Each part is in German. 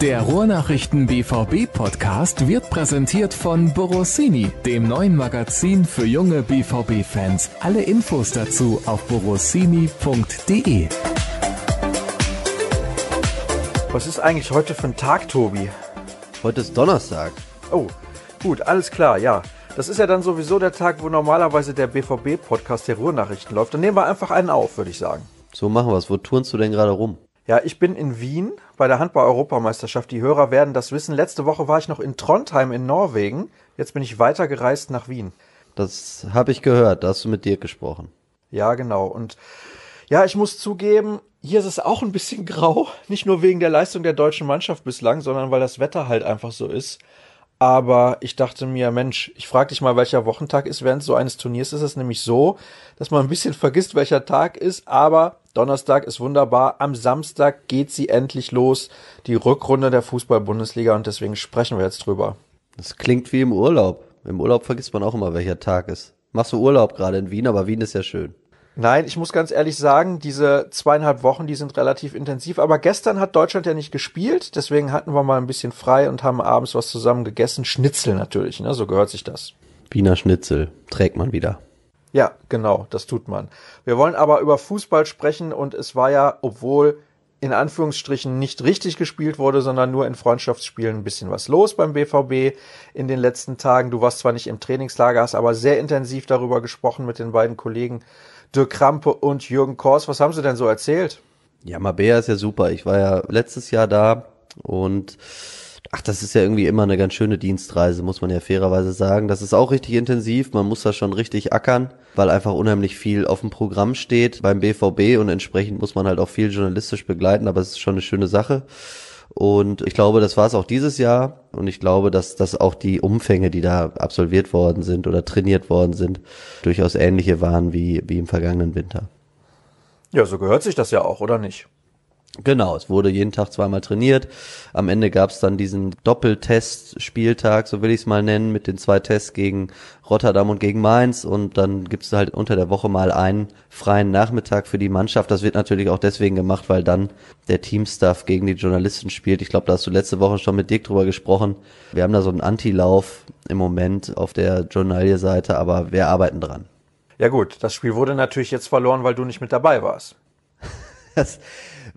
Der Ruhrnachrichten BVB Podcast wird präsentiert von Borossini, dem neuen Magazin für junge BVB Fans. Alle Infos dazu auf borossini.de. Was ist eigentlich heute für ein Tag, Tobi? Heute ist Donnerstag. Oh, gut, alles klar, ja. Das ist ja dann sowieso der Tag, wo normalerweise der BVB-Podcast der Ruhrnachrichten läuft. Dann nehmen wir einfach einen auf, würde ich sagen. So machen wir es. Wo turnst du denn gerade rum? Ja, ich bin in Wien bei der Handball-Europameisterschaft. Die Hörer werden das wissen. Letzte Woche war ich noch in Trondheim in Norwegen. Jetzt bin ich weitergereist nach Wien. Das habe ich gehört. Da hast du mit dir gesprochen. Ja, genau. Und ja, ich muss zugeben, hier ist es auch ein bisschen grau. Nicht nur wegen der Leistung der deutschen Mannschaft bislang, sondern weil das Wetter halt einfach so ist. Aber ich dachte mir, Mensch, ich frage dich mal, welcher Wochentag ist während so eines Turniers. Ist es nämlich so, dass man ein bisschen vergisst, welcher Tag ist. Aber Donnerstag ist wunderbar. Am Samstag geht sie endlich los, die Rückrunde der Fußball-Bundesliga. Und deswegen sprechen wir jetzt drüber. Das klingt wie im Urlaub. Im Urlaub vergisst man auch immer, welcher Tag ist. Machst du Urlaub gerade in Wien, aber Wien ist ja schön. Nein, ich muss ganz ehrlich sagen, diese zweieinhalb Wochen, die sind relativ intensiv. Aber gestern hat Deutschland ja nicht gespielt, deswegen hatten wir mal ein bisschen frei und haben abends was zusammen gegessen. Schnitzel natürlich, ne? so gehört sich das. Wiener Schnitzel trägt man wieder. Ja, genau, das tut man. Wir wollen aber über Fußball sprechen und es war ja, obwohl in Anführungsstrichen nicht richtig gespielt wurde, sondern nur in Freundschaftsspielen ein bisschen was los beim BVB in den letzten Tagen. Du warst zwar nicht im Trainingslager, hast aber sehr intensiv darüber gesprochen mit den beiden Kollegen Dirk Krampe und Jürgen Kors. Was haben sie denn so erzählt? Ja, Mabea ist ja super. Ich war ja letztes Jahr da und ach, das ist ja irgendwie immer eine ganz schöne Dienstreise, muss man ja fairerweise sagen. Das ist auch richtig intensiv. Man muss da schon richtig ackern, weil einfach unheimlich viel auf dem Programm steht beim BVB und entsprechend muss man halt auch viel journalistisch begleiten, aber es ist schon eine schöne Sache. Und ich glaube, das war es auch dieses Jahr. Und ich glaube, dass, dass auch die Umfänge, die da absolviert worden sind oder trainiert worden sind, durchaus ähnliche waren wie, wie im vergangenen Winter. Ja, so gehört sich das ja auch, oder nicht? Genau, es wurde jeden Tag zweimal trainiert. Am Ende gab es dann diesen Doppeltest-Spieltag, so will ich es mal nennen, mit den zwei Tests gegen Rotterdam und gegen Mainz. Und dann gibt es halt unter der Woche mal einen freien Nachmittag für die Mannschaft. Das wird natürlich auch deswegen gemacht, weil dann der Teamstaff gegen die Journalisten spielt. Ich glaube, da hast du letzte Woche schon mit Dirk drüber gesprochen. Wir haben da so einen Antilauf im Moment auf der Journalie-Seite, aber wir arbeiten dran. Ja gut, das Spiel wurde natürlich jetzt verloren, weil du nicht mit dabei warst. Das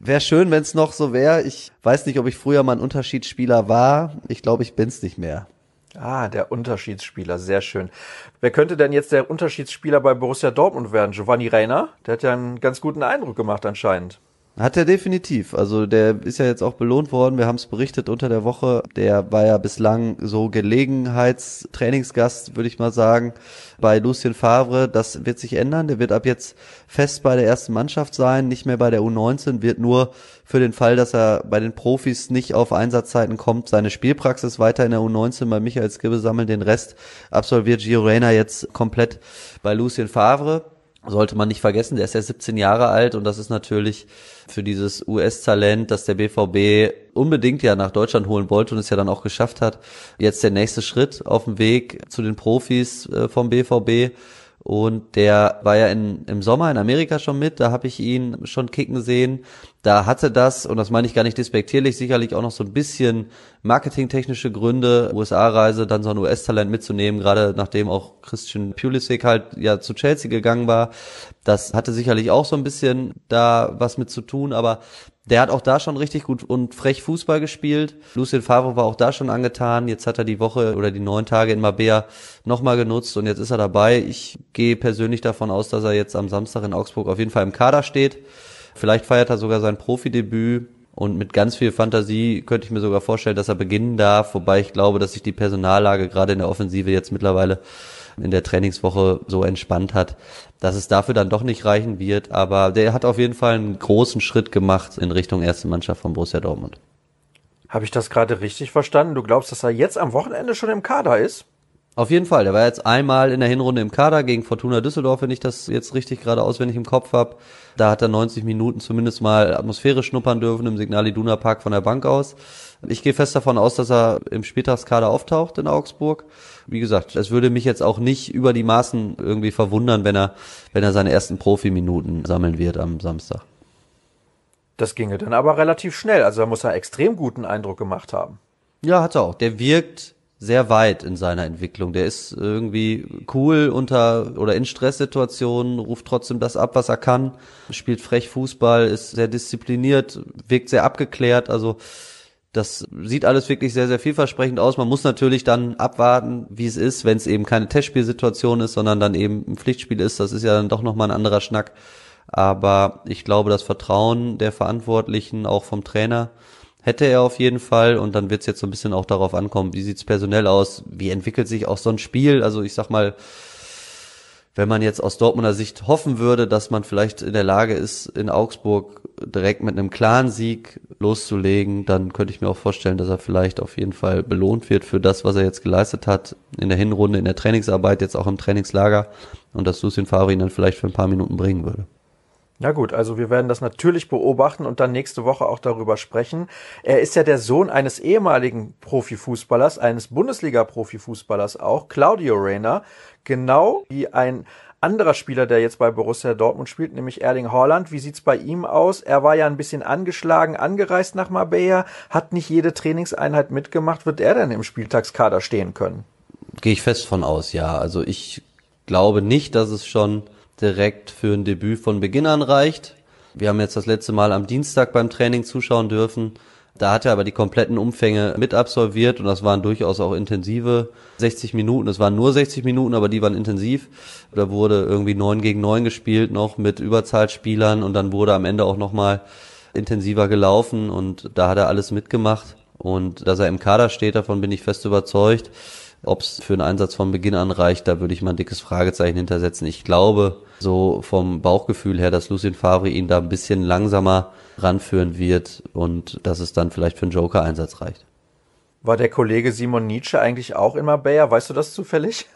wäre schön, wenn es noch so wäre. Ich weiß nicht, ob ich früher mal ein Unterschiedsspieler war. Ich glaube, ich bin's nicht mehr. Ah, der Unterschiedsspieler, sehr schön. Wer könnte denn jetzt der Unterschiedsspieler bei Borussia Dortmund werden? Giovanni Reiner? Der hat ja einen ganz guten Eindruck gemacht anscheinend. Hat er definitiv. Also der ist ja jetzt auch belohnt worden. Wir haben es berichtet unter der Woche. Der war ja bislang so Gelegenheitstrainingsgast, würde ich mal sagen, bei Lucien Favre. Das wird sich ändern. Der wird ab jetzt fest bei der ersten Mannschaft sein, nicht mehr bei der U19, wird nur für den Fall, dass er bei den Profis nicht auf Einsatzzeiten kommt, seine Spielpraxis weiter in der U19 bei Michael Skibbe sammeln. Den Rest absolviert Gio Reyna jetzt komplett bei Lucien Favre sollte man nicht vergessen, der ist ja 17 Jahre alt und das ist natürlich für dieses US-Talent, das der BVB unbedingt ja nach Deutschland holen wollte und es ja dann auch geschafft hat, jetzt der nächste Schritt auf dem Weg zu den Profis äh, vom BVB. Und der war ja in, im Sommer in Amerika schon mit, da habe ich ihn schon kicken sehen. Da hatte das, und das meine ich gar nicht despektierlich, sicherlich auch noch so ein bisschen marketingtechnische Gründe, USA-Reise, dann so ein US-Talent mitzunehmen, gerade nachdem auch Christian Pulisic halt ja zu Chelsea gegangen war. Das hatte sicherlich auch so ein bisschen da was mit zu tun, aber der hat auch da schon richtig gut und frech Fußball gespielt. Lucien Favre war auch da schon angetan. Jetzt hat er die Woche oder die neun Tage in Mabea nochmal genutzt und jetzt ist er dabei. Ich gehe persönlich davon aus, dass er jetzt am Samstag in Augsburg auf jeden Fall im Kader steht. Vielleicht feiert er sogar sein Profidebüt und mit ganz viel Fantasie könnte ich mir sogar vorstellen, dass er beginnen darf, wobei ich glaube, dass sich die Personallage gerade in der Offensive jetzt mittlerweile in der Trainingswoche so entspannt hat, dass es dafür dann doch nicht reichen wird. Aber der hat auf jeden Fall einen großen Schritt gemacht in Richtung erste Mannschaft von Borussia Dortmund. Habe ich das gerade richtig verstanden? Du glaubst, dass er jetzt am Wochenende schon im Kader ist? Auf jeden Fall. Der war jetzt einmal in der Hinrunde im Kader gegen Fortuna Düsseldorf, wenn ich das jetzt richtig gerade auswendig im Kopf habe. Da hat er 90 Minuten zumindest mal Atmosphäre schnuppern dürfen im Signal Iduna Park von der Bank aus. Ich gehe fest davon aus, dass er im Spieltagskader auftaucht in Augsburg. Wie gesagt, es würde mich jetzt auch nicht über die Maßen irgendwie verwundern, wenn er, wenn er seine ersten Profiminuten sammeln wird am Samstag. Das ginge dann aber relativ schnell. Also da muss er extrem guten Eindruck gemacht haben. Ja, hat er auch. Der wirkt sehr weit in seiner Entwicklung. Der ist irgendwie cool unter oder in Stresssituationen, ruft trotzdem das ab, was er kann, spielt frech Fußball, ist sehr diszipliniert, wirkt sehr abgeklärt. Also das sieht alles wirklich sehr, sehr vielversprechend aus. Man muss natürlich dann abwarten, wie es ist, wenn es eben keine Testspielsituation ist, sondern dann eben ein Pflichtspiel ist. Das ist ja dann doch nochmal ein anderer Schnack. Aber ich glaube, das Vertrauen der Verantwortlichen, auch vom Trainer, hätte er auf jeden Fall. Und dann wird es jetzt so ein bisschen auch darauf ankommen, wie sieht's personell aus, wie entwickelt sich auch so ein Spiel, also ich sag mal, wenn man jetzt aus Dortmunder Sicht hoffen würde, dass man vielleicht in der Lage ist, in Augsburg direkt mit einem klaren Sieg loszulegen, dann könnte ich mir auch vorstellen, dass er vielleicht auf jeden Fall belohnt wird für das, was er jetzt geleistet hat in der Hinrunde, in der Trainingsarbeit, jetzt auch im Trainingslager. Und dass Lucien Favre ihn dann vielleicht für ein paar Minuten bringen würde. Na gut, also wir werden das natürlich beobachten und dann nächste Woche auch darüber sprechen. Er ist ja der Sohn eines ehemaligen Profifußballers, eines Bundesliga-Profifußballers auch, Claudio Reyna, genau wie ein anderer Spieler, der jetzt bei Borussia Dortmund spielt, nämlich Erling Haaland. Wie sieht's bei ihm aus? Er war ja ein bisschen angeschlagen, angereist nach Marbella, hat nicht jede Trainingseinheit mitgemacht. Wird er denn im Spieltagskader stehen können? Gehe ich fest von aus, ja. Also ich glaube nicht, dass es schon direkt für ein Debüt von Beginn an reicht. Wir haben jetzt das letzte Mal am Dienstag beim Training zuschauen dürfen. Da hat er aber die kompletten Umfänge mit absolviert und das waren durchaus auch intensive 60 Minuten. Es waren nur 60 Minuten, aber die waren intensiv. Da wurde irgendwie 9 gegen 9 gespielt, noch mit Überzahlspielern und dann wurde am Ende auch nochmal intensiver gelaufen und da hat er alles mitgemacht. Und dass er im Kader steht, davon bin ich fest überzeugt. Ob es für einen Einsatz von Beginn an reicht, da würde ich mal ein dickes Fragezeichen hintersetzen. Ich glaube, so vom Bauchgefühl her, dass Lucien Favre ihn da ein bisschen langsamer ranführen wird und dass es dann vielleicht für einen Joker-Einsatz reicht. War der Kollege Simon Nietzsche eigentlich auch in Marbella? Weißt du das zufällig?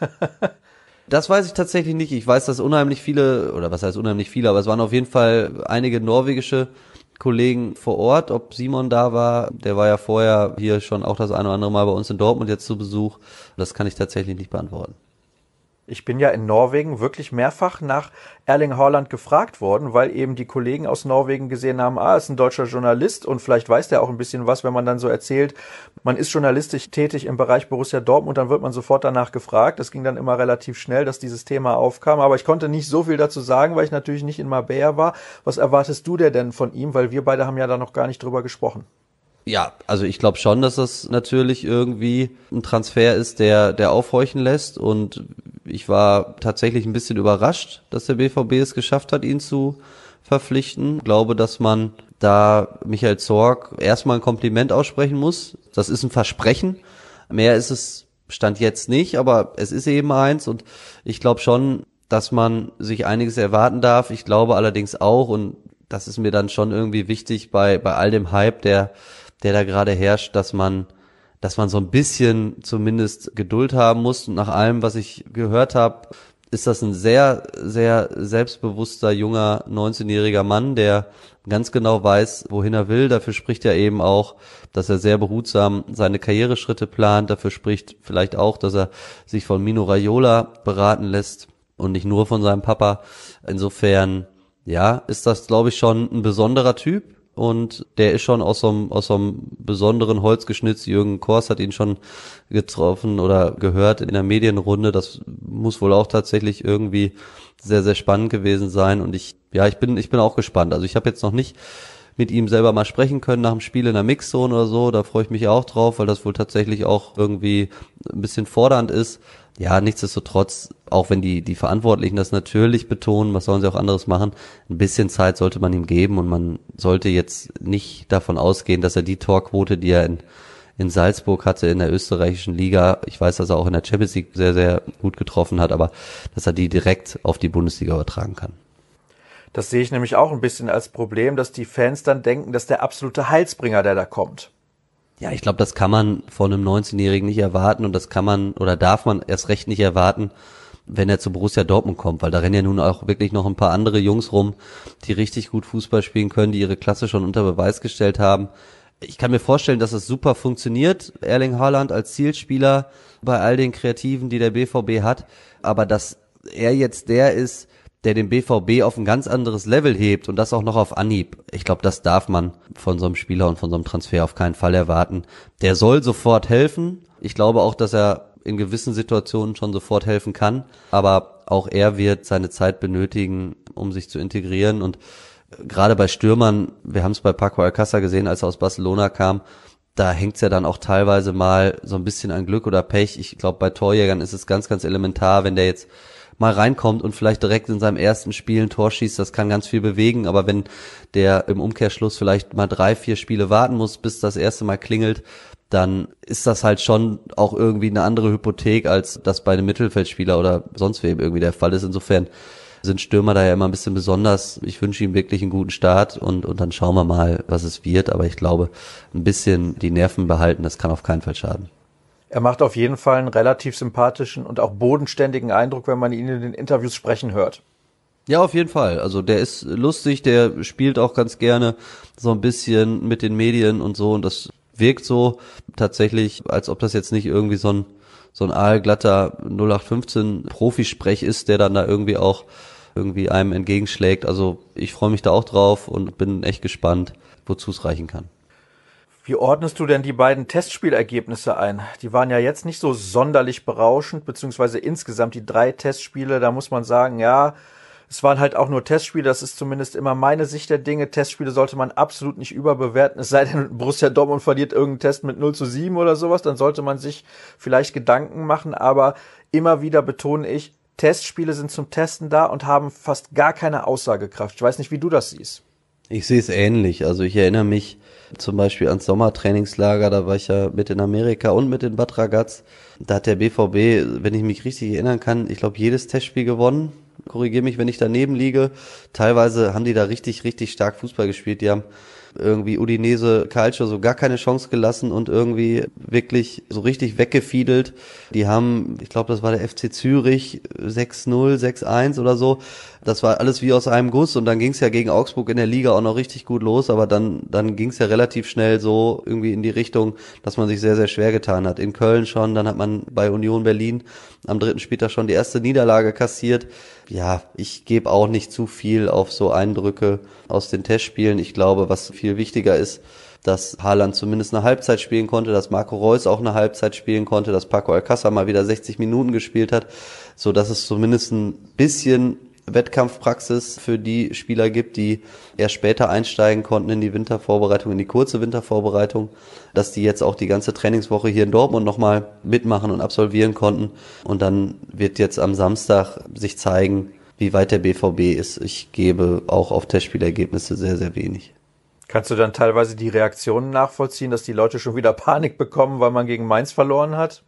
Das weiß ich tatsächlich nicht. Ich weiß, dass unheimlich viele, oder was heißt unheimlich viele, aber es waren auf jeden Fall einige norwegische Kollegen vor Ort, ob Simon da war. Der war ja vorher hier schon auch das eine oder andere Mal bei uns in Dortmund jetzt zu Besuch. Das kann ich tatsächlich nicht beantworten. Ich bin ja in Norwegen wirklich mehrfach nach Erling Haaland gefragt worden, weil eben die Kollegen aus Norwegen gesehen haben, ah, ist ein deutscher Journalist und vielleicht weiß der auch ein bisschen was, wenn man dann so erzählt, man ist journalistisch tätig im Bereich Borussia Dortmund, dann wird man sofort danach gefragt. Das ging dann immer relativ schnell, dass dieses Thema aufkam, aber ich konnte nicht so viel dazu sagen, weil ich natürlich nicht in Marbella war. Was erwartest du dir denn von ihm, weil wir beide haben ja da noch gar nicht drüber gesprochen. Ja, also ich glaube schon, dass das natürlich irgendwie ein Transfer ist, der, der aufhorchen lässt. Und ich war tatsächlich ein bisschen überrascht, dass der BVB es geschafft hat, ihn zu verpflichten. Ich glaube, dass man da Michael Zorg erstmal ein Kompliment aussprechen muss. Das ist ein Versprechen. Mehr ist es Stand jetzt nicht, aber es ist eben eins. Und ich glaube schon, dass man sich einiges erwarten darf. Ich glaube allerdings auch, und das ist mir dann schon irgendwie wichtig bei, bei all dem Hype, der der da gerade herrscht, dass man dass man so ein bisschen zumindest Geduld haben muss. Und nach allem, was ich gehört habe, ist das ein sehr, sehr selbstbewusster junger 19-jähriger Mann, der ganz genau weiß, wohin er will. Dafür spricht er eben auch, dass er sehr behutsam seine Karriereschritte plant. Dafür spricht vielleicht auch, dass er sich von Mino Raiola beraten lässt und nicht nur von seinem Papa. Insofern, ja, ist das, glaube ich, schon ein besonderer Typ und der ist schon aus so einem, aus so einem besonderen Holz geschnitzt. Jürgen Kors hat ihn schon getroffen oder gehört in der Medienrunde. Das muss wohl auch tatsächlich irgendwie sehr, sehr spannend gewesen sein. Und ich, ja, ich bin, ich bin auch gespannt. Also ich habe jetzt noch nicht mit ihm selber mal sprechen können nach dem Spiel in der Mixzone oder so. Da freue ich mich auch drauf, weil das wohl tatsächlich auch irgendwie ein bisschen fordernd ist ja, nichtsdestotrotz, auch wenn die, die Verantwortlichen das natürlich betonen, was sollen sie auch anderes machen, ein bisschen Zeit sollte man ihm geben und man sollte jetzt nicht davon ausgehen, dass er die Torquote, die er in, in Salzburg hatte, in der österreichischen Liga, ich weiß, dass er auch in der Champions League sehr, sehr gut getroffen hat, aber dass er die direkt auf die Bundesliga übertragen kann. Das sehe ich nämlich auch ein bisschen als Problem, dass die Fans dann denken, dass der absolute Heilsbringer, der da kommt. Ja, ich glaube, das kann man von einem 19-Jährigen nicht erwarten und das kann man oder darf man erst recht nicht erwarten, wenn er zu Borussia Dortmund kommt, weil da rennen ja nun auch wirklich noch ein paar andere Jungs rum, die richtig gut Fußball spielen können, die ihre Klasse schon unter Beweis gestellt haben. Ich kann mir vorstellen, dass es super funktioniert, Erling Haaland als Zielspieler bei all den Kreativen, die der BVB hat, aber dass er jetzt der ist, der den BVB auf ein ganz anderes Level hebt und das auch noch auf Anhieb. Ich glaube, das darf man von so einem Spieler und von so einem Transfer auf keinen Fall erwarten. Der soll sofort helfen. Ich glaube auch, dass er in gewissen Situationen schon sofort helfen kann, aber auch er wird seine Zeit benötigen, um sich zu integrieren und gerade bei Stürmern, wir haben es bei Paco Alcázar gesehen, als er aus Barcelona kam, da hängt's ja dann auch teilweise mal so ein bisschen an Glück oder Pech. Ich glaube, bei Torjägern ist es ganz, ganz elementar, wenn der jetzt mal reinkommt und vielleicht direkt in seinem ersten Spiel ein Tor schießt, das kann ganz viel bewegen, aber wenn der im Umkehrschluss vielleicht mal drei, vier Spiele warten muss, bis das erste Mal klingelt, dann ist das halt schon auch irgendwie eine andere Hypothek, als das bei einem Mittelfeldspieler oder sonst wem irgendwie der Fall ist. Insofern sind Stürmer da ja immer ein bisschen besonders. Ich wünsche ihm wirklich einen guten Start und, und dann schauen wir mal, was es wird. Aber ich glaube, ein bisschen die Nerven behalten, das kann auf keinen Fall schaden. Er macht auf jeden Fall einen relativ sympathischen und auch bodenständigen Eindruck, wenn man ihn in den Interviews sprechen hört. Ja, auf jeden Fall. Also der ist lustig, der spielt auch ganz gerne so ein bisschen mit den Medien und so und das wirkt so tatsächlich, als ob das jetzt nicht irgendwie so ein so ein aalglatter 0815 Profisprech ist, der dann da irgendwie auch irgendwie einem entgegenschlägt. Also ich freue mich da auch drauf und bin echt gespannt, wozu es reichen kann. Wie ordnest du denn die beiden Testspielergebnisse ein? Die waren ja jetzt nicht so sonderlich berauschend, beziehungsweise insgesamt die drei Testspiele, da muss man sagen, ja, es waren halt auch nur Testspiele, das ist zumindest immer meine Sicht der Dinge. Testspiele sollte man absolut nicht überbewerten, es sei denn, Borussia Dortmund verliert irgendeinen Test mit 0 zu 7 oder sowas, dann sollte man sich vielleicht Gedanken machen, aber immer wieder betone ich, Testspiele sind zum Testen da und haben fast gar keine Aussagekraft. Ich weiß nicht, wie du das siehst. Ich sehe es ähnlich. Also ich erinnere mich zum Beispiel ans Sommertrainingslager, da war ich ja mit in Amerika und mit in Bad. Da hat der BVB, wenn ich mich richtig erinnern kann, ich glaube jedes Testspiel gewonnen. Korrigiere mich, wenn ich daneben liege. Teilweise haben die da richtig, richtig stark Fußball gespielt. Die haben irgendwie Udinese Calcio so gar keine Chance gelassen und irgendwie wirklich so richtig weggefiedelt. Die haben, ich glaube, das war der FC Zürich 6-0, 6-1 oder so. Das war alles wie aus einem Guss und dann ging es ja gegen Augsburg in der Liga auch noch richtig gut los, aber dann, dann ging es ja relativ schnell so irgendwie in die Richtung, dass man sich sehr, sehr schwer getan hat. In Köln schon, dann hat man bei Union Berlin am dritten Spieltag schon die erste Niederlage kassiert. Ja, ich gebe auch nicht zu viel auf so Eindrücke aus den Testspielen. Ich glaube, was viel wichtiger ist, dass Haaland zumindest eine Halbzeit spielen konnte, dass Marco Reus auch eine Halbzeit spielen konnte, dass Paco Alcázar mal wieder 60 Minuten gespielt hat, so dass es zumindest ein bisschen Wettkampfpraxis für die Spieler gibt, die erst später einsteigen konnten in die Wintervorbereitung, in die kurze Wintervorbereitung, dass die jetzt auch die ganze Trainingswoche hier in Dortmund nochmal mitmachen und absolvieren konnten. Und dann wird jetzt am Samstag sich zeigen, wie weit der BVB ist. Ich gebe auch auf Testspielergebnisse sehr, sehr wenig. Kannst du dann teilweise die Reaktionen nachvollziehen, dass die Leute schon wieder Panik bekommen, weil man gegen Mainz verloren hat?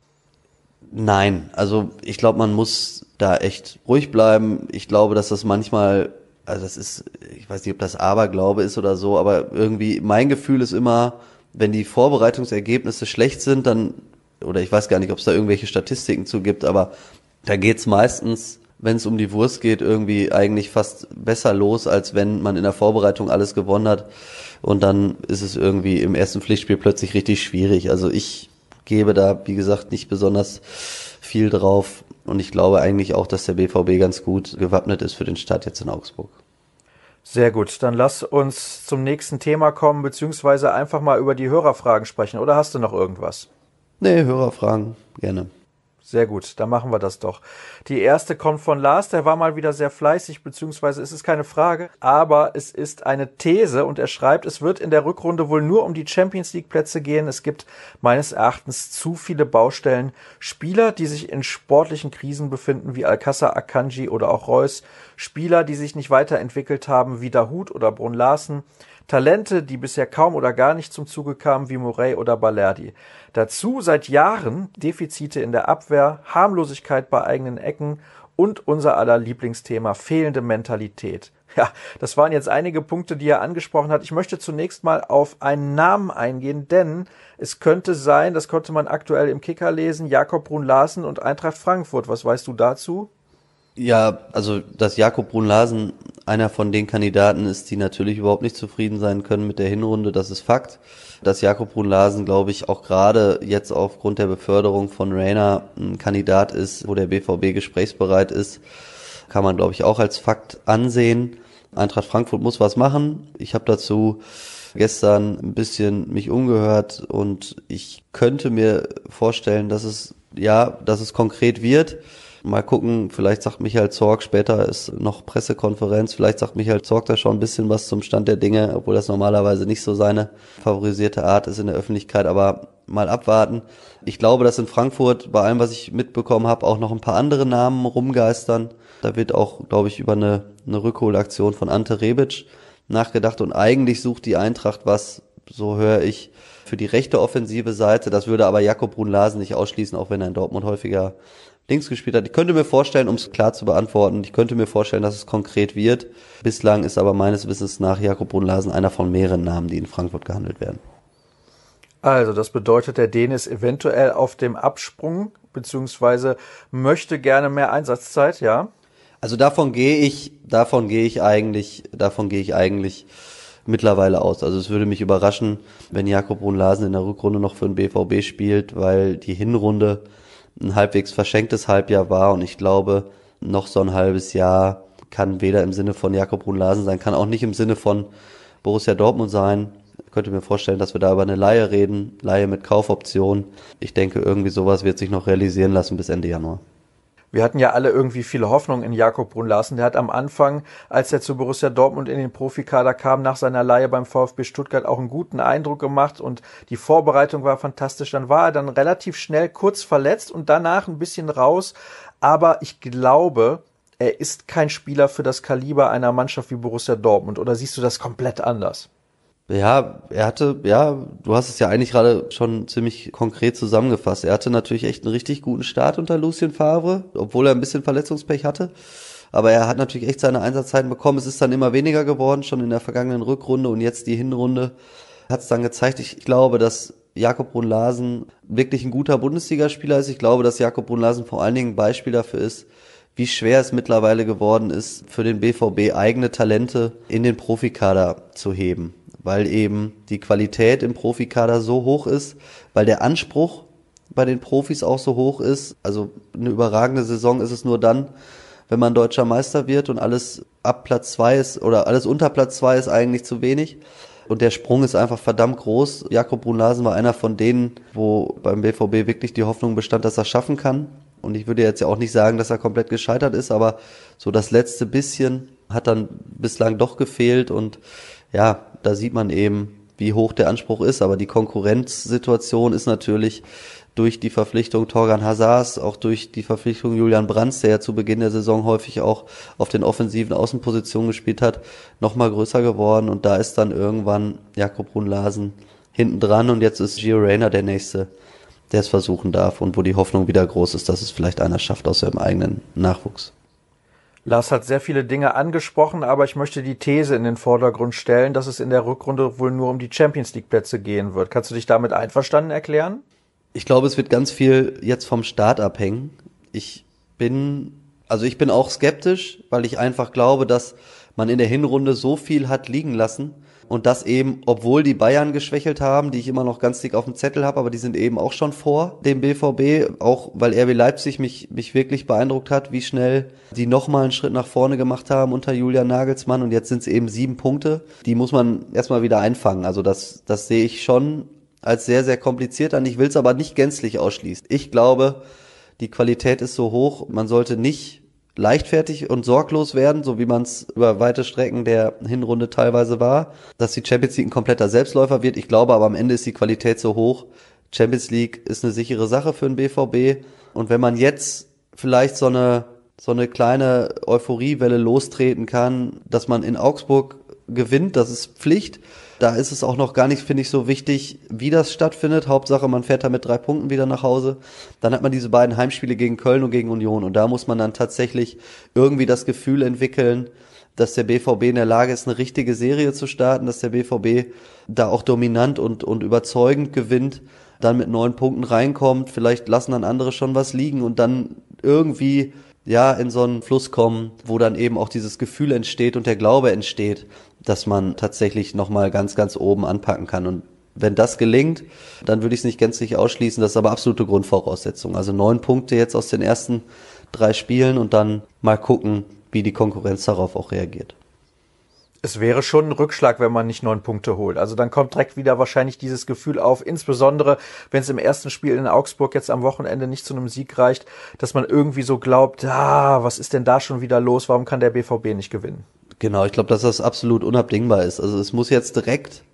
Nein, also ich glaube, man muss da echt ruhig bleiben. Ich glaube, dass das manchmal, also das ist, ich weiß nicht, ob das Aberglaube ist oder so, aber irgendwie mein Gefühl ist immer, wenn die Vorbereitungsergebnisse schlecht sind, dann, oder ich weiß gar nicht, ob es da irgendwelche Statistiken zu gibt, aber da geht's meistens, wenn es um die Wurst geht, irgendwie eigentlich fast besser los, als wenn man in der Vorbereitung alles gewonnen hat. Und dann ist es irgendwie im ersten Pflichtspiel plötzlich richtig schwierig. Also ich gebe da, wie gesagt, nicht besonders viel drauf. Und ich glaube eigentlich auch, dass der BVB ganz gut gewappnet ist für den Start jetzt in Augsburg. Sehr gut, dann lass uns zum nächsten Thema kommen, beziehungsweise einfach mal über die Hörerfragen sprechen. Oder hast du noch irgendwas? Nee, Hörerfragen, gerne. Sehr gut, dann machen wir das doch. Die erste kommt von Lars, der war mal wieder sehr fleißig, beziehungsweise es ist keine Frage, aber es ist eine These und er schreibt, es wird in der Rückrunde wohl nur um die Champions League Plätze gehen. Es gibt meines Erachtens zu viele Baustellen. Spieler, die sich in sportlichen Krisen befinden, wie Alcázar, Akanji oder auch Reus. Spieler, die sich nicht weiterentwickelt haben, wie Dahut oder Brun Larsen. Talente, die bisher kaum oder gar nicht zum Zuge kamen, wie Morey oder Balerdi. Dazu seit Jahren Defizite in der Abwehr, Harmlosigkeit bei eigenen Ecken und unser aller Lieblingsthema fehlende Mentalität. Ja, das waren jetzt einige Punkte, die er angesprochen hat. Ich möchte zunächst mal auf einen Namen eingehen, denn es könnte sein, das konnte man aktuell im Kicker lesen, Jakob Brun Larsen und Eintracht Frankfurt. Was weißt du dazu? Ja, also dass Jakob Brun-Larsen einer von den Kandidaten ist, die natürlich überhaupt nicht zufrieden sein können mit der Hinrunde, das ist Fakt. Dass Jakob Brun-Larsen, glaube ich, auch gerade jetzt aufgrund der Beförderung von Rainer ein Kandidat ist, wo der BVB gesprächsbereit ist, kann man, glaube ich, auch als Fakt ansehen. Eintracht Frankfurt muss was machen. Ich habe dazu gestern ein bisschen mich umgehört und ich könnte mir vorstellen, dass es ja, dass es konkret wird. Mal gucken, vielleicht sagt Michael Zorg, später ist noch Pressekonferenz, vielleicht sagt Michael Zorg da schon ein bisschen was zum Stand der Dinge, obwohl das normalerweise nicht so seine favorisierte Art ist in der Öffentlichkeit, aber mal abwarten. Ich glaube, dass in Frankfurt, bei allem, was ich mitbekommen habe, auch noch ein paar andere Namen rumgeistern. Da wird auch, glaube ich, über eine, eine Rückholaktion von Ante Rebic nachgedacht und eigentlich sucht die Eintracht was, so höre ich, für die rechte offensive Seite. Das würde aber Jakob Brun-Larsen nicht ausschließen, auch wenn er in Dortmund häufiger links gespielt hat. Ich könnte mir vorstellen, um es klar zu beantworten, ich könnte mir vorstellen, dass es konkret wird. Bislang ist aber meines Wissens nach Jakob Brunlasen einer von mehreren Namen, die in Frankfurt gehandelt werden. Also, das bedeutet, der Däne ist eventuell auf dem Absprung, beziehungsweise möchte gerne mehr Einsatzzeit, ja? Also davon gehe ich, davon gehe ich eigentlich, davon gehe ich eigentlich mittlerweile aus. Also es würde mich überraschen, wenn Jakob Brunlasen in der Rückrunde noch für den BVB spielt, weil die Hinrunde ein halbwegs verschenktes Halbjahr war und ich glaube, noch so ein halbes Jahr kann weder im Sinne von Jakob Brun-Larsen sein, kann auch nicht im Sinne von Borussia Dortmund sein. Ich könnte mir vorstellen, dass wir da über eine Laie reden, Laie mit Kaufoption. Ich denke, irgendwie sowas wird sich noch realisieren lassen bis Ende Januar wir hatten ja alle irgendwie viele Hoffnung in Jakob Brun Larsen. Der hat am Anfang, als er zu Borussia Dortmund in den Profikader kam, nach seiner Leihe beim VfB Stuttgart auch einen guten Eindruck gemacht und die Vorbereitung war fantastisch. Dann war er dann relativ schnell kurz verletzt und danach ein bisschen raus. Aber ich glaube, er ist kein Spieler für das Kaliber einer Mannschaft wie Borussia Dortmund. Oder siehst du das komplett anders? Ja, er hatte, ja, du hast es ja eigentlich gerade schon ziemlich konkret zusammengefasst. Er hatte natürlich echt einen richtig guten Start unter Lucien Favre, obwohl er ein bisschen Verletzungspech hatte. Aber er hat natürlich echt seine Einsatzzeiten bekommen. Es ist dann immer weniger geworden, schon in der vergangenen Rückrunde und jetzt die Hinrunde hat es dann gezeigt. Ich glaube, dass Jakob Brunn-Larsen wirklich ein guter Bundesligaspieler ist. Ich glaube, dass Jakob Brunn-Larsen vor allen Dingen ein Beispiel dafür ist, wie schwer es mittlerweile geworden ist, für den BVB eigene Talente in den Profikader zu heben weil eben die Qualität im Profikader so hoch ist, weil der Anspruch bei den Profis auch so hoch ist. Also eine überragende Saison ist es nur dann, wenn man deutscher Meister wird und alles ab Platz zwei ist oder alles unter Platz zwei ist eigentlich zu wenig. Und der Sprung ist einfach verdammt groß. Jakob Brunlasen war einer von denen, wo beim BVB wirklich die Hoffnung bestand, dass er schaffen kann. Und ich würde jetzt ja auch nicht sagen, dass er komplett gescheitert ist, aber so das letzte bisschen hat dann bislang doch gefehlt und ja, da sieht man eben, wie hoch der Anspruch ist, aber die Konkurrenzsituation ist natürlich durch die Verpflichtung Torgan Hazars, auch durch die Verpflichtung Julian Brands, der ja zu Beginn der Saison häufig auch auf den offensiven Außenpositionen gespielt hat, nochmal größer geworden. Und da ist dann irgendwann Jakob Brunlasen hinten dran. Und jetzt ist Gio Reyna der Nächste, der es versuchen darf und wo die Hoffnung wieder groß ist, dass es vielleicht einer schafft aus seinem eigenen Nachwuchs. Lars hat sehr viele Dinge angesprochen, aber ich möchte die These in den Vordergrund stellen, dass es in der Rückrunde wohl nur um die Champions League Plätze gehen wird. Kannst du dich damit einverstanden erklären? Ich glaube, es wird ganz viel jetzt vom Start abhängen. Ich bin, also ich bin auch skeptisch, weil ich einfach glaube, dass man in der Hinrunde so viel hat liegen lassen und das eben, obwohl die Bayern geschwächelt haben, die ich immer noch ganz dick auf dem Zettel habe, aber die sind eben auch schon vor dem BVB, auch weil RB Leipzig mich, mich wirklich beeindruckt hat, wie schnell die nochmal einen Schritt nach vorne gemacht haben unter Julian Nagelsmann und jetzt sind es eben sieben Punkte. Die muss man erstmal wieder einfangen. Also das, das sehe ich schon als sehr, sehr kompliziert an. Ich will es aber nicht gänzlich ausschließen. Ich glaube, die Qualität ist so hoch, man sollte nicht leichtfertig und sorglos werden, so wie man es über weite Strecken der Hinrunde teilweise war, dass die Champions League ein kompletter Selbstläufer wird. Ich glaube aber am Ende ist die Qualität so hoch. Champions League ist eine sichere Sache für den BVB. Und wenn man jetzt vielleicht so eine, so eine kleine Euphoriewelle lostreten kann, dass man in Augsburg gewinnt, das ist Pflicht. Da ist es auch noch gar nicht, finde ich, so wichtig, wie das stattfindet. Hauptsache, man fährt da mit drei Punkten wieder nach Hause. Dann hat man diese beiden Heimspiele gegen Köln und gegen Union. Und da muss man dann tatsächlich irgendwie das Gefühl entwickeln, dass der BVB in der Lage ist, eine richtige Serie zu starten, dass der BVB da auch dominant und, und überzeugend gewinnt, dann mit neun Punkten reinkommt, vielleicht lassen dann andere schon was liegen und dann irgendwie ja in so einen Fluss kommen, wo dann eben auch dieses Gefühl entsteht und der Glaube entsteht, dass man tatsächlich nochmal ganz, ganz oben anpacken kann. Und wenn das gelingt, dann würde ich es nicht gänzlich ausschließen. Das ist aber absolute Grundvoraussetzung. Also neun Punkte jetzt aus den ersten drei Spielen und dann mal gucken, wie die Konkurrenz darauf auch reagiert. Es wäre schon ein Rückschlag, wenn man nicht neun Punkte holt. Also dann kommt direkt wieder wahrscheinlich dieses Gefühl auf, insbesondere wenn es im ersten Spiel in Augsburg jetzt am Wochenende nicht zu einem Sieg reicht, dass man irgendwie so glaubt, ah, was ist denn da schon wieder los? Warum kann der BVB nicht gewinnen? Genau, ich glaube, dass das absolut unabdingbar ist. Also es muss jetzt direkt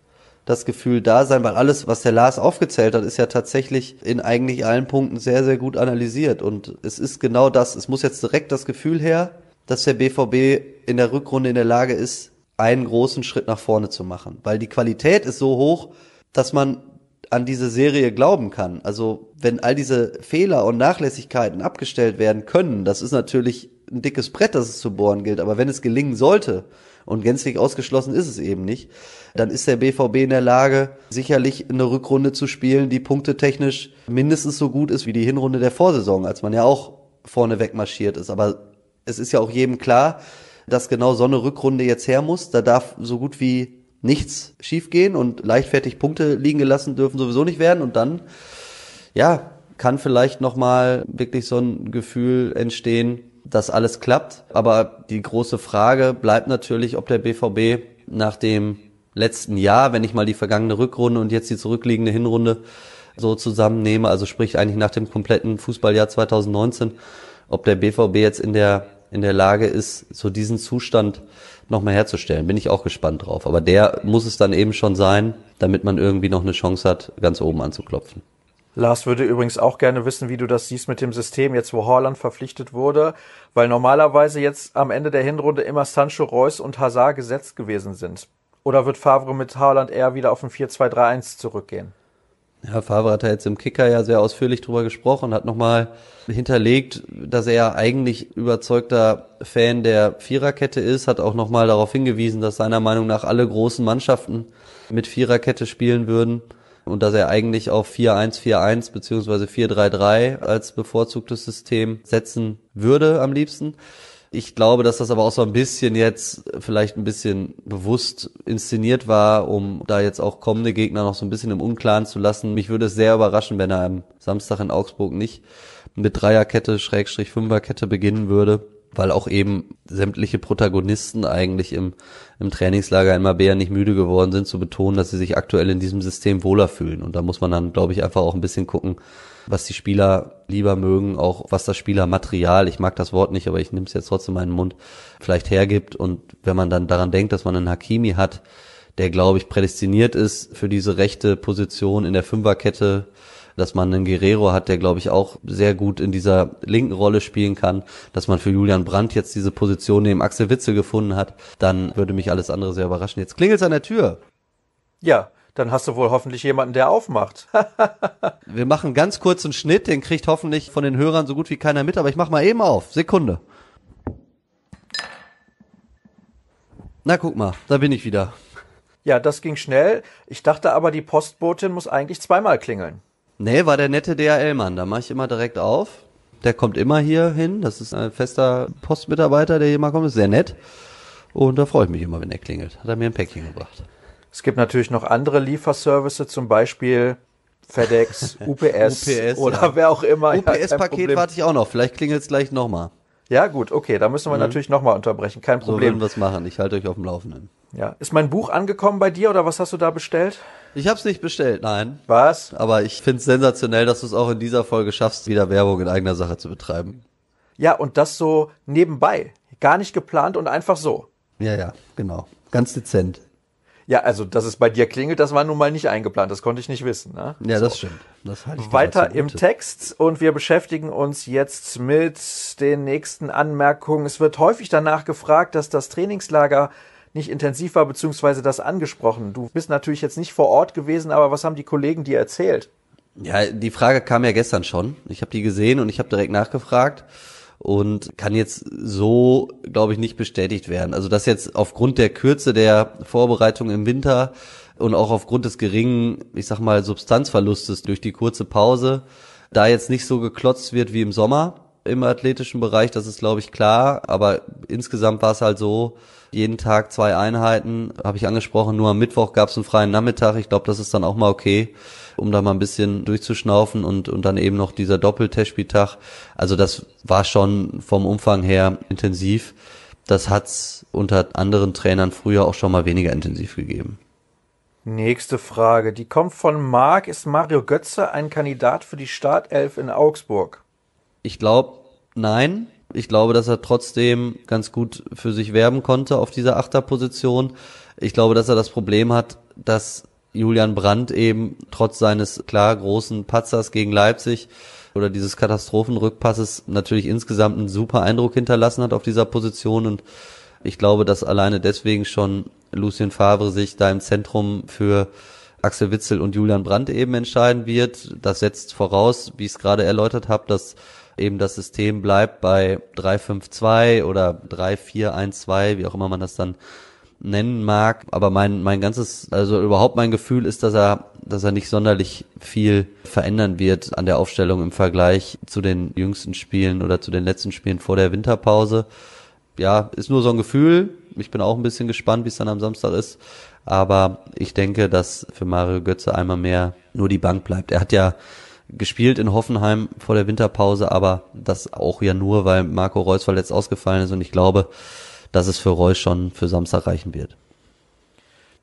das Gefühl da sein, weil alles, was der Lars aufgezählt hat, ist ja tatsächlich in eigentlich allen Punkten sehr, sehr gut analysiert. Und es ist genau das. Es muss jetzt direkt das Gefühl her, dass der BVB in der Rückrunde in der Lage ist, einen großen Schritt nach vorne zu machen. Weil die Qualität ist so hoch, dass man an diese Serie glauben kann. Also wenn all diese Fehler und Nachlässigkeiten abgestellt werden können, das ist natürlich ein dickes Brett, das es zu bohren gilt. Aber wenn es gelingen sollte, und gänzlich ausgeschlossen ist es eben nicht, dann ist der BVB in der Lage, sicherlich eine Rückrunde zu spielen, die punktetechnisch mindestens so gut ist wie die Hinrunde der Vorsaison, als man ja auch vorne wegmarschiert ist. Aber es ist ja auch jedem klar, dass genau so eine Rückrunde jetzt her muss. Da darf so gut wie nichts schiefgehen und leichtfertig Punkte liegen gelassen dürfen sowieso nicht werden und dann, ja, kann vielleicht nochmal wirklich so ein Gefühl entstehen, dass alles klappt. Aber die große Frage bleibt natürlich, ob der BVB nach dem letzten Jahr, wenn ich mal die vergangene Rückrunde und jetzt die zurückliegende Hinrunde so zusammennehme, also sprich eigentlich nach dem kompletten Fußballjahr 2019, ob der BVB jetzt in der in der Lage ist, so diesen Zustand nochmal herzustellen. Bin ich auch gespannt drauf. Aber der muss es dann eben schon sein, damit man irgendwie noch eine Chance hat, ganz oben anzuklopfen. Lars würde übrigens auch gerne wissen, wie du das siehst mit dem System, jetzt wo Haaland verpflichtet wurde, weil normalerweise jetzt am Ende der Hinrunde immer Sancho Reus und Hazard gesetzt gewesen sind. Oder wird Favre mit Haaland eher wieder auf ein 4-2-3-1 zurückgehen? Ja, Favre hat ja jetzt im Kicker ja sehr ausführlich drüber gesprochen, hat nochmal hinterlegt, dass er eigentlich überzeugter Fan der Viererkette ist, hat auch nochmal darauf hingewiesen, dass seiner Meinung nach alle großen Mannschaften mit Viererkette spielen würden und dass er eigentlich auf 4-1-4-1 beziehungsweise 4-3-3 als bevorzugtes System setzen würde am liebsten. Ich glaube, dass das aber auch so ein bisschen jetzt vielleicht ein bisschen bewusst inszeniert war, um da jetzt auch kommende Gegner noch so ein bisschen im Unklaren zu lassen. Mich würde es sehr überraschen, wenn er am Samstag in Augsburg nicht mit Dreierkette, Schrägstrich Fünferkette beginnen würde, weil auch eben sämtliche Protagonisten eigentlich im, im Trainingslager in Mabea nicht müde geworden sind zu betonen, dass sie sich aktuell in diesem System wohler fühlen. Und da muss man dann, glaube ich, einfach auch ein bisschen gucken, was die Spieler lieber mögen, auch was das Spielermaterial, ich mag das Wort nicht, aber ich nehme es jetzt trotzdem in meinen Mund, vielleicht hergibt. Und wenn man dann daran denkt, dass man einen Hakimi hat, der, glaube ich, prädestiniert ist für diese rechte Position in der Fünferkette, dass man einen Guerrero hat, der, glaube ich, auch sehr gut in dieser linken Rolle spielen kann, dass man für Julian Brandt jetzt diese Position neben Axel Witze gefunden hat, dann würde mich alles andere sehr überraschen. Jetzt klingelt es an der Tür. Ja, dann hast du wohl hoffentlich jemanden, der aufmacht. Wir machen ganz kurz einen Schnitt, den kriegt hoffentlich von den Hörern so gut wie keiner mit, aber ich mach mal eben auf. Sekunde. Na guck mal, da bin ich wieder. Ja, das ging schnell. Ich dachte aber, die Postbotin muss eigentlich zweimal klingeln. Nee, war der nette DHL-Mann. Da mache ich immer direkt auf. Der kommt immer hier hin. Das ist ein fester Postmitarbeiter, der hier mal kommt. Ist sehr nett. Und da freue ich mich immer, wenn er klingelt. Hat er mir ein Päckchen gebracht. Es gibt natürlich noch andere Lieferservice, zum Beispiel FedEx, UPS, UPS oder ja. wer auch immer. UPS-Paket warte ich auch noch. Vielleicht klingelt es gleich nochmal. Ja, gut, okay, da müssen wir mhm. natürlich nochmal unterbrechen. Kein So Problem. würden wir es machen. Ich halte euch auf dem Laufenden. ja. Ist mein Buch angekommen bei dir oder was hast du da bestellt? Ich habe es nicht bestellt, nein. Was? Aber ich finde es sensationell, dass du es auch in dieser Folge schaffst, wieder Werbung in eigener Sache zu betreiben. Ja, und das so nebenbei. Gar nicht geplant und einfach so. Ja, ja, genau. Ganz dezent. Ja, also, dass es bei dir klingelt, das war nun mal nicht eingeplant. Das konnte ich nicht wissen. Ne? Ja, das stimmt. Das halte ich Weiter im Text und wir beschäftigen uns jetzt mit den nächsten Anmerkungen. Es wird häufig danach gefragt, dass das Trainingslager nicht intensiv war, beziehungsweise das angesprochen. Du bist natürlich jetzt nicht vor Ort gewesen, aber was haben die Kollegen dir erzählt? Ja, die Frage kam ja gestern schon. Ich habe die gesehen und ich habe direkt nachgefragt. und kann jetzt so, glaube ich, nicht bestätigt werden. Also dass jetzt aufgrund der Kürze der Vorbereitung im Winter und auch aufgrund des geringen, ich sag mal, Substanzverlustes durch die kurze Pause, da jetzt nicht so geklotzt wird wie im Sommer im athletischen Bereich, das ist, glaube ich, klar. Aber insgesamt war es halt so, jeden Tag zwei Einheiten, habe ich angesprochen, nur am Mittwoch gab es einen freien Nachmittag. Ich glaube, das ist dann auch mal okay, um da mal ein bisschen durchzuschnaufen und, und dann eben noch dieser Doppeltestspieltag. Also das war schon vom Umfang her intensiv. Das hat's unter anderen Trainern früher auch schon mal weniger intensiv gegeben. Nächste Frage, die kommt von Marc. Ist Mario Götze ein Kandidat für die Startelf in Augsburg? Ich glaube, nein. Ich glaube, dass er trotzdem ganz gut für sich werben konnte auf dieser Achterposition. Ich glaube, dass er das Problem hat, dass Julian Brandt eben trotz seines klar großen Patzers gegen Leipzig oder dieses Katastrophenrückpasses natürlich insgesamt einen super Eindruck hinterlassen hat auf dieser Position und ich glaube, dass alleine deswegen schon Lucien Favre sich da im Zentrum für Axel Witzel und Julian Brandt eben entscheiden wird. Das setzt voraus, wie ich es gerade erläutert habe, dass eben das System bleibt bei 352 oder 3412, wie auch immer man das dann nennen mag. Aber mein, mein ganzes, also überhaupt mein Gefühl ist, dass er, dass er nicht sonderlich viel verändern wird an der Aufstellung im Vergleich zu den jüngsten Spielen oder zu den letzten Spielen vor der Winterpause. Ja, ist nur so ein Gefühl. Ich bin auch ein bisschen gespannt, wie es dann am Samstag ist. Aber ich denke, dass für Mario Götze einmal mehr nur die Bank bleibt. Er hat ja gespielt in Hoffenheim vor der Winterpause, aber das auch ja nur, weil Marco Reus verletzt ausgefallen ist und ich glaube, dass es für Reus schon für Samstag reichen wird.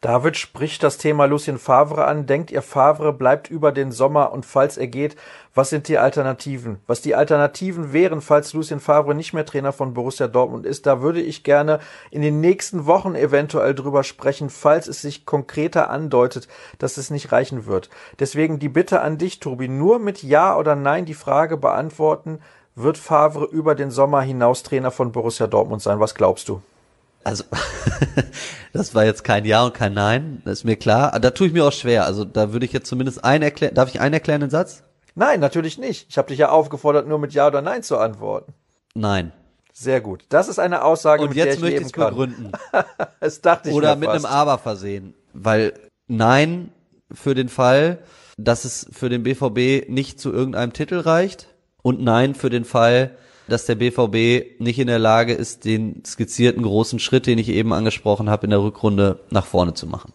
David spricht das Thema Lucien Favre an. Denkt ihr, Favre bleibt über den Sommer und falls er geht, was sind die Alternativen? Was die Alternativen wären, falls Lucien Favre nicht mehr Trainer von Borussia Dortmund ist, da würde ich gerne in den nächsten Wochen eventuell drüber sprechen, falls es sich konkreter andeutet, dass es nicht reichen wird. Deswegen die Bitte an dich, Tobi, nur mit Ja oder Nein die Frage beantworten, wird Favre über den Sommer hinaus Trainer von Borussia Dortmund sein? Was glaubst du? Also, das war jetzt kein Ja und kein Nein, das ist mir klar. Da tue ich mir auch schwer. Also, da würde ich jetzt zumindest einen erklären. Darf ich einen erklärenden Satz? Nein, natürlich nicht. Ich habe dich ja aufgefordert, nur mit Ja oder Nein zu antworten. Nein. Sehr gut. Das ist eine Aussage, und mit jetzt der ich möchte ich leben kann. begründen. das dachte ich Oder mit fast. einem Aber versehen. Weil Nein für den Fall, dass es für den BVB nicht zu irgendeinem Titel reicht. Und Nein für den Fall, dass der BVB nicht in der Lage ist, den skizzierten großen Schritt, den ich eben angesprochen habe, in der Rückrunde nach vorne zu machen.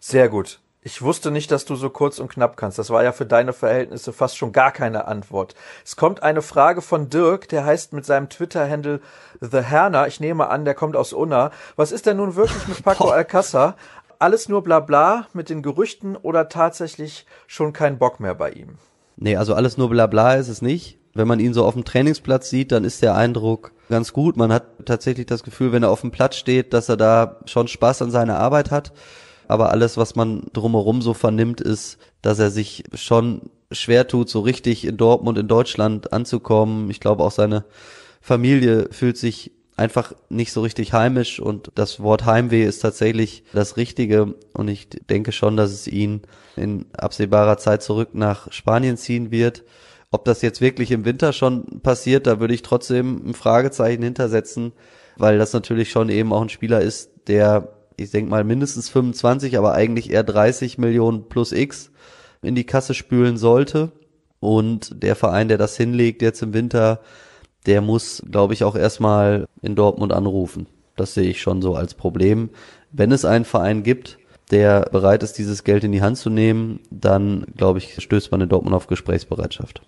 Sehr gut. Ich wusste nicht, dass du so kurz und knapp kannst. Das war ja für deine Verhältnisse fast schon gar keine Antwort. Es kommt eine Frage von Dirk, der heißt mit seinem Twitter-Handle The Herner. Ich nehme an, der kommt aus Unna. Was ist denn nun wirklich mit Paco Alcázar? Alles nur bla bla mit den Gerüchten oder tatsächlich schon kein Bock mehr bei ihm? Nee, also alles nur bla bla ist es nicht. Wenn man ihn so auf dem Trainingsplatz sieht, dann ist der Eindruck ganz gut. Man hat tatsächlich das Gefühl, wenn er auf dem Platz steht, dass er da schon Spaß an seiner Arbeit hat. Aber alles, was man drumherum so vernimmt, ist, dass er sich schon schwer tut, so richtig in Dortmund, in Deutschland anzukommen. Ich glaube, auch seine Familie fühlt sich einfach nicht so richtig heimisch und das Wort Heimweh ist tatsächlich das Richtige und ich denke schon, dass es ihn in absehbarer Zeit zurück nach Spanien ziehen wird. Ob das jetzt wirklich im Winter schon passiert, da würde ich trotzdem ein Fragezeichen hintersetzen, weil das natürlich schon eben auch ein Spieler ist, der, ich denke mal, mindestens 25, aber eigentlich eher 30 Millionen plus X in die Kasse spülen sollte. Und der Verein, der das hinlegt jetzt im Winter, der muss, glaube ich, auch erstmal in Dortmund anrufen. Das sehe ich schon so als Problem. Wenn es einen Verein gibt, der bereit ist, dieses Geld in die Hand zu nehmen, dann, glaube ich, stößt man in Dortmund auf Gesprächsbereitschaft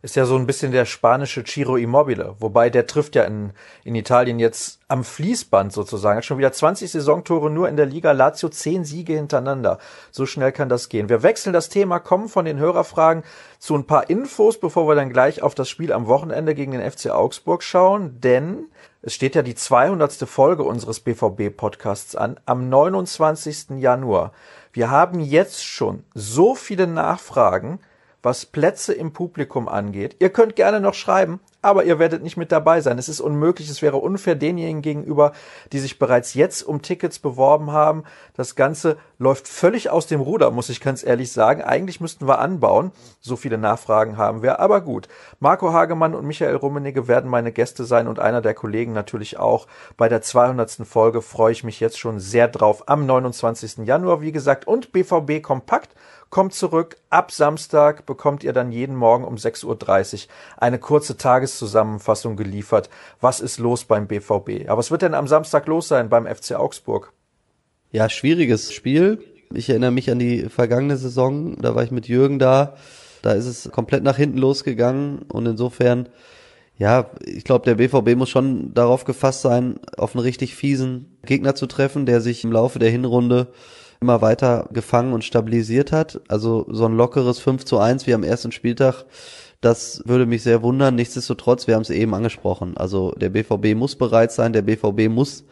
ist ja so ein bisschen der spanische Ciro Immobile, wobei der trifft ja in, in Italien jetzt am Fließband sozusagen. Hat schon wieder 20 Saisontore nur in der Liga Lazio, 10 Siege hintereinander. So schnell kann das gehen. Wir wechseln das Thema, kommen von den Hörerfragen zu ein paar Infos, bevor wir dann gleich auf das Spiel am Wochenende gegen den FC Augsburg schauen, denn es steht ja die 200. Folge unseres BVB-Podcasts an, am 29. Januar. Wir haben jetzt schon so viele Nachfragen, was Plätze im Publikum angeht. Ihr könnt gerne noch schreiben aber ihr werdet nicht mit dabei sein. Es ist unmöglich, es wäre unfair denjenigen gegenüber, die sich bereits jetzt um Tickets beworben haben. Das Ganze läuft völlig aus dem Ruder, muss ich ganz ehrlich sagen. Eigentlich müssten wir anbauen. So viele Nachfragen haben wir, aber gut. Marco Hagemann und Michael Rummenigge werden meine Gäste sein und einer der Kollegen natürlich auch. Bei der 200. Folge freue ich mich jetzt schon sehr drauf. Am 29. Januar, wie gesagt, und BVB Kompakt kommt zurück. Ab Samstag bekommt ihr dann jeden Morgen um 6.30 Uhr eine kurze Tageszusammenfassung geliefert. Was ist los beim BVB? Aber was wird denn am Samstag los sein beim FC Augsburg? Ja, schwieriges Spiel. Ich erinnere mich an die vergangene Saison. Da war ich mit Jürgen da. Da ist es komplett nach hinten losgegangen und insofern ja, ich glaube, der BVB muss schon darauf gefasst sein, auf einen richtig fiesen Gegner zu treffen, der sich im Laufe der Hinrunde immer weiter gefangen und stabilisiert hat. Also so ein lockeres 5 zu 1 wie am ersten Spieltag, das würde mich sehr wundern. Nichtsdestotrotz, wir haben es eben angesprochen. Also der BVB muss bereit sein, der BVB muss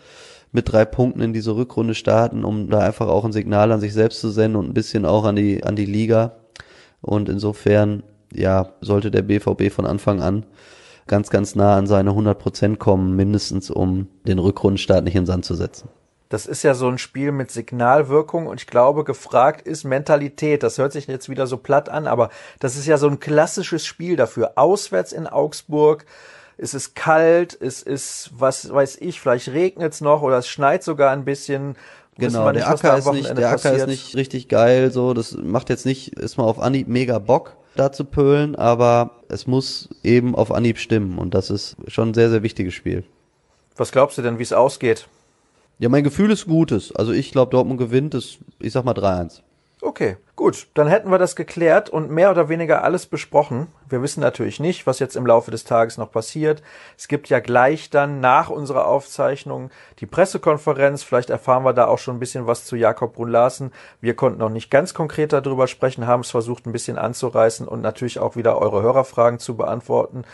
mit drei Punkten in diese Rückrunde starten, um da einfach auch ein Signal an sich selbst zu senden und ein bisschen auch an die, an die Liga. Und insofern, ja, sollte der BVB von Anfang an ganz, ganz nah an seine 100 Prozent kommen, mindestens um den Rückrundenstart nicht in Sand zu setzen. Das ist ja so ein Spiel mit Signalwirkung und ich glaube, gefragt ist Mentalität. Das hört sich jetzt wieder so platt an, aber das ist ja so ein klassisches Spiel dafür. Auswärts in Augsburg. Es ist kalt, es ist, was weiß ich, vielleicht regnet es noch oder es schneit sogar ein bisschen. Genau, der Acker, ist nicht, der Acker ist nicht richtig geil, so, das macht jetzt nicht, ist mal auf Anhieb mega Bock, da zu pölen, aber es muss eben auf Anhieb stimmen und das ist schon ein sehr, sehr wichtiges Spiel. Was glaubst du denn, wie es ausgeht? Ja, mein Gefühl ist gutes. Also ich glaube, Dortmund gewinnt es, ich sag mal 3-1. Okay, gut. Dann hätten wir das geklärt und mehr oder weniger alles besprochen. Wir wissen natürlich nicht, was jetzt im Laufe des Tages noch passiert. Es gibt ja gleich dann nach unserer Aufzeichnung die Pressekonferenz. Vielleicht erfahren wir da auch schon ein bisschen was zu Jakob Brun-Larsen. Wir konnten noch nicht ganz konkret darüber sprechen, haben es versucht ein bisschen anzureißen und natürlich auch wieder eure Hörerfragen zu beantworten.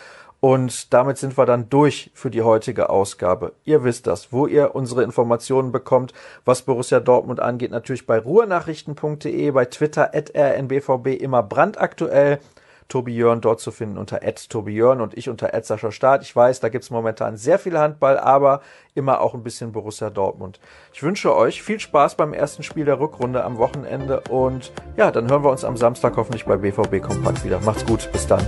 Und damit sind wir dann durch für die heutige Ausgabe. Ihr wisst das, wo ihr unsere Informationen bekommt, was Borussia Dortmund angeht, natürlich bei ruhrnachrichten.de, bei Twitter at rnbvb immer brandaktuell. Tobi Jörn dort zu finden unter Tobi Jörn und ich unter Sascha Staat. Ich weiß, da gibt's momentan sehr viel Handball, aber immer auch ein bisschen Borussia Dortmund. Ich wünsche euch viel Spaß beim ersten Spiel der Rückrunde am Wochenende und ja, dann hören wir uns am Samstag hoffentlich bei BVB Kompakt wieder. Macht's gut, bis dann.